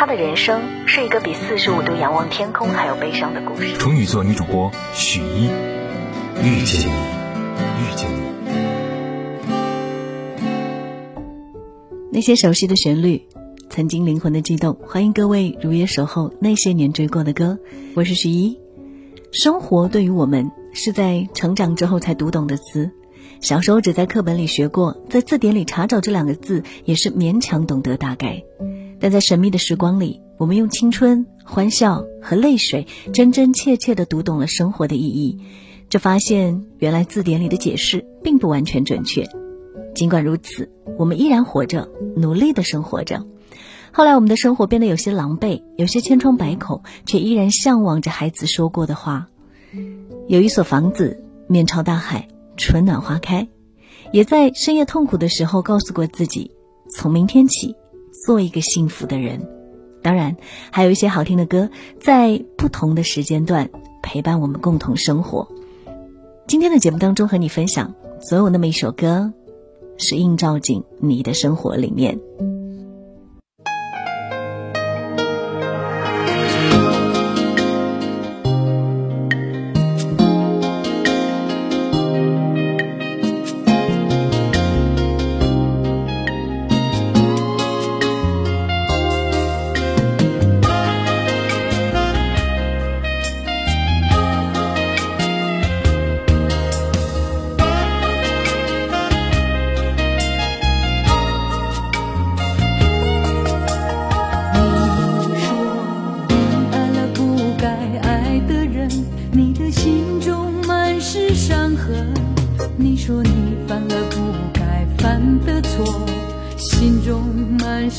他的人生是一个比四十五度仰望天空还要悲伤的故事。处女座女主播许一，遇见你，遇见你。那些熟悉的旋律，曾经灵魂的悸动。欢迎各位如约守候那些年追过的歌，我是许一。生活对于我们是在成长之后才读懂的词，小时候只在课本里学过，在字典里查找这两个字也是勉强懂得大概。但在神秘的时光里，我们用青春、欢笑和泪水，真真切切地读懂了生活的意义，就发现原来字典里的解释并不完全准确。尽管如此，我们依然活着，努力的生活着。后来，我们的生活变得有些狼狈，有些千疮百孔，却依然向往着孩子说过的话。有一所房子，面朝大海，春暖花开。也在深夜痛苦的时候，告诉过自己，从明天起，做一个幸福的人。当然，还有一些好听的歌，在不同的时间段陪伴我们共同生活。今天的节目当中，和你分享，总有那么一首歌，是映照进你的生活里面。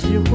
满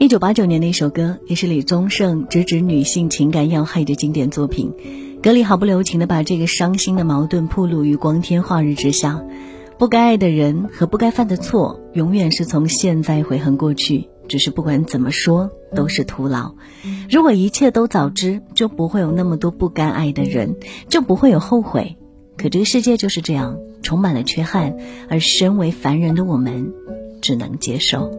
一九八九年的一首歌，也是李宗盛直指女性情感要害的经典作品。歌里毫不留情地把这个伤心的矛盾暴露于光天化日之下。不该爱的人和不该犯的错，永远是从现在悔恨过去。只是不管怎么说，都是徒劳。如果一切都早知，就不会有那么多不该爱的人，就不会有后悔。可这个世界就是这样，充满了缺憾，而身为凡人的我们，只能接受。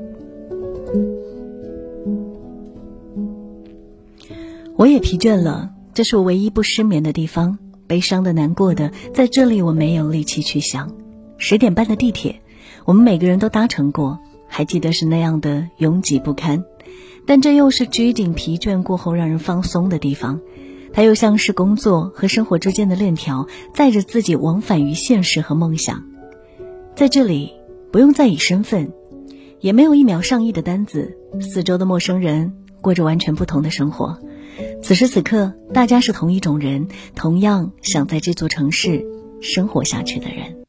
我也疲倦了，这是我唯一不失眠的地方。悲伤的、难过的，在这里我没有力气去想。十点半的地铁，我们每个人都搭乘过，还记得是那样的拥挤不堪。但这又是拘谨疲倦过后让人放松的地方，它又像是工作和生活之间的链条，载着自己往返于现实和梦想。在这里，不用在意身份，也没有一秒上亿的单子，四周的陌生人过着完全不同的生活。此时此刻，大家是同一种人，同样想在这座城市生活下去的人。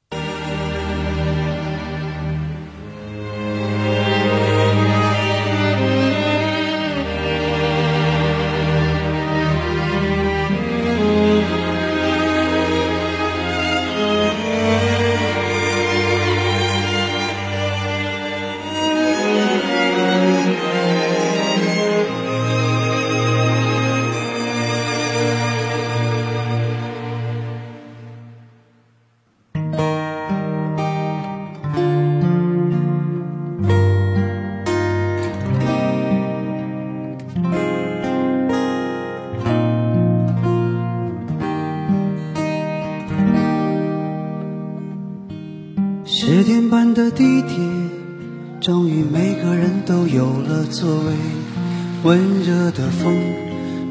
的风，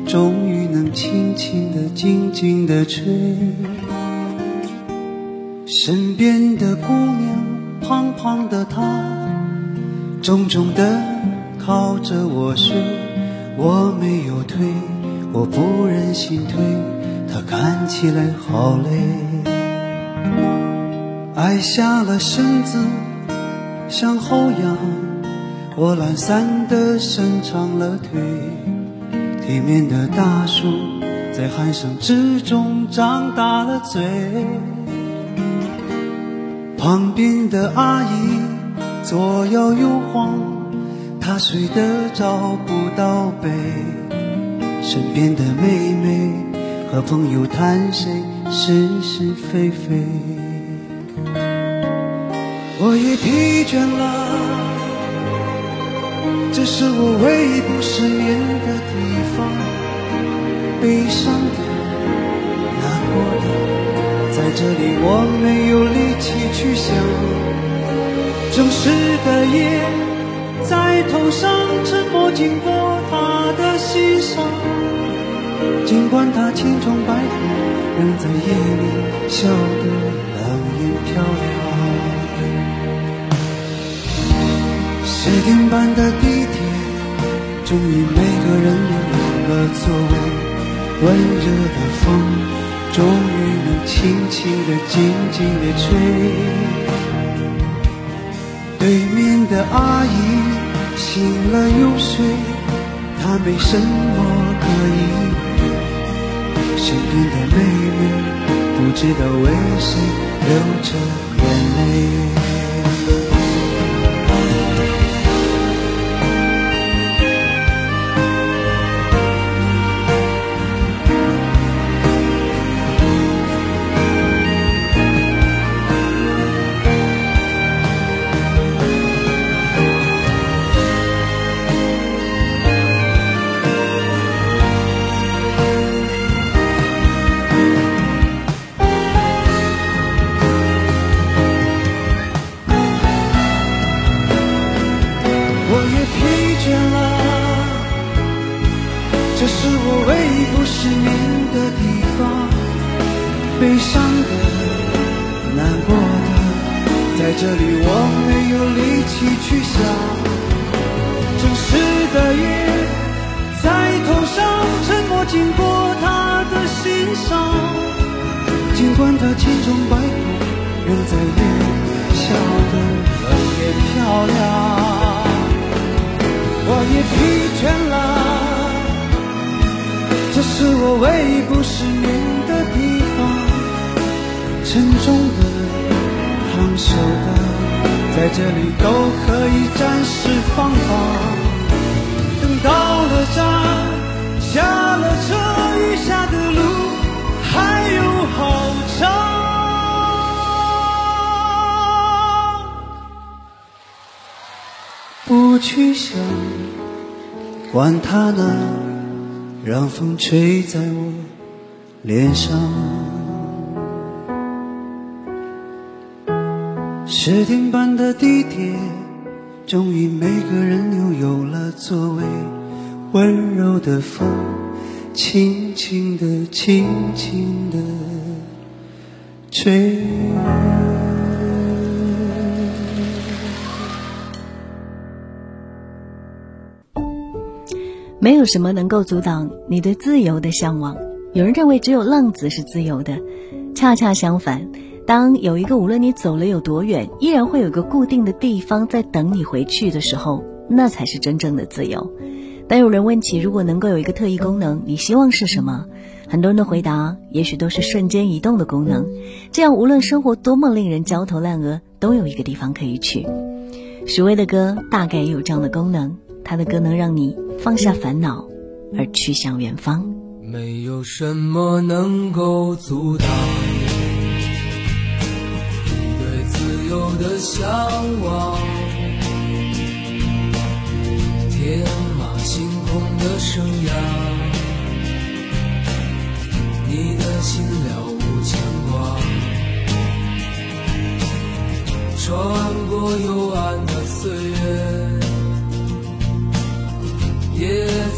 终于能轻轻地、静静地吹。身边的姑娘，胖胖的她，重重地靠着我睡。我没有推，我不忍心推，她看起来好累。矮下了身子，向后仰，我懒散地伸长了腿。对面的大叔在鼾声之中张大了嘴，旁边的阿姨左摇右晃，她睡得找不到北。身边的妹妹和朋友谈谁是是非非。我也疲倦了，这是我唯一不失眠的地方。悲伤的、难过的，在这里我没有力气去想。城市的夜在头上沉默经过他的心上，尽管他千疮百孔，仍在夜里笑得冷艳漂亮。点半的地铁，终于每个人都有了座位。温热的风，终于能轻轻地、静静地吹。对面的阿姨醒了又睡，她没什么可以。身边的妹妹不知道为谁流着眼泪。失眠的地方。悲伤的、难过的，在这里我没有力气去想。城市的夜在头上沉默经过他的心上，尽管他千疮百孔，仍在夜里笑得冷艳漂亮。我也疲倦了。我唯一不失眠的地方，沉重的、烫手的，在这里都可以暂时放放。等到了站，下了车，余下的路还有好长。不去想，管他呢，让风吹在我脸上。十点半的地铁，终于每个人又有了座位。温柔的风，轻轻地、轻轻地吹。没有什么能够阻挡你对自由的向往。有人认为只有浪子是自由的，恰恰相反。当有一个无论你走了有多远，依然会有个固定的地方在等你回去的时候，那才是真正的自由。当有人问起如果能够有一个特异功能，你希望是什么？很多人的回答也许都是瞬间移动的功能，这样无论生活多么令人焦头烂额，都有一个地方可以去。许巍的歌大概也有这样的功能，他的歌能让你放下烦恼，而去向远方。没有什么能够阻挡你对自由的向往，天马行空的生涯，你的心了无牵挂，穿过幽暗的岁月，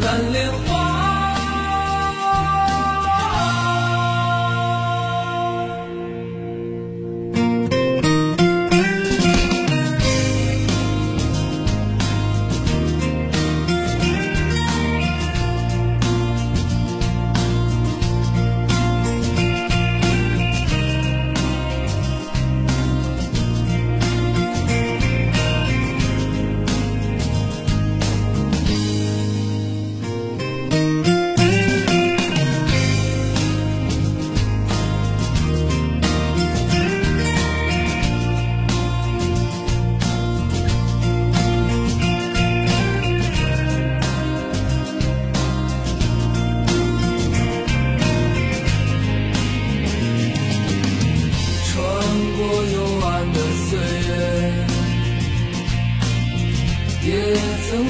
蓝莲花。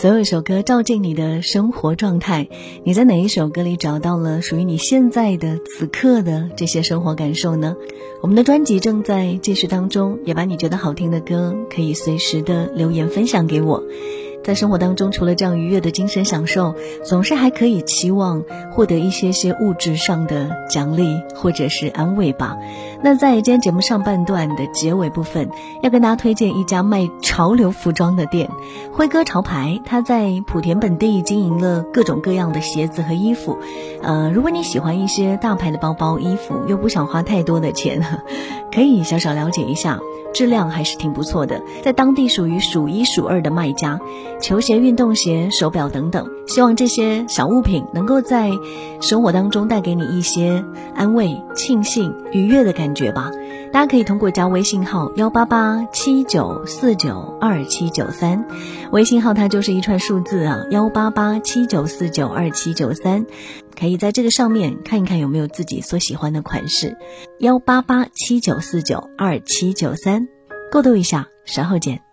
总有一首歌照进你的生活状态。你在哪一首歌里找到了属于你现在的此刻的这些生活感受呢？我们的专辑正在继续当中，也把你觉得好听的歌可以随时的留言分享给我。在生活当中，除了这样愉悦的精神享受，总是还可以期望获得一些些物质上的奖励或者是安慰吧。那在今天节目上半段的结尾部分，要跟大家推荐一家卖潮流服装的店——辉哥潮牌。他在莆田本地经营了各种各样的鞋子和衣服。呃，如果你喜欢一些大牌的包包、衣服，又不想花太多的钱，可以小小了解一下。质量还是挺不错的，在当地属于数一数二的卖家，球鞋、运动鞋、手表等等。希望这些小物品能够在生活当中带给你一些安慰、庆幸、愉悦的感觉吧。大家可以通过加微信号幺八八七九四九二七九三，微信号它就是一串数字啊，幺八八七九四九二七九三，可以在这个上面看一看有没有自己所喜欢的款式，幺八八七九四九二七九三，过渡一下，稍后见。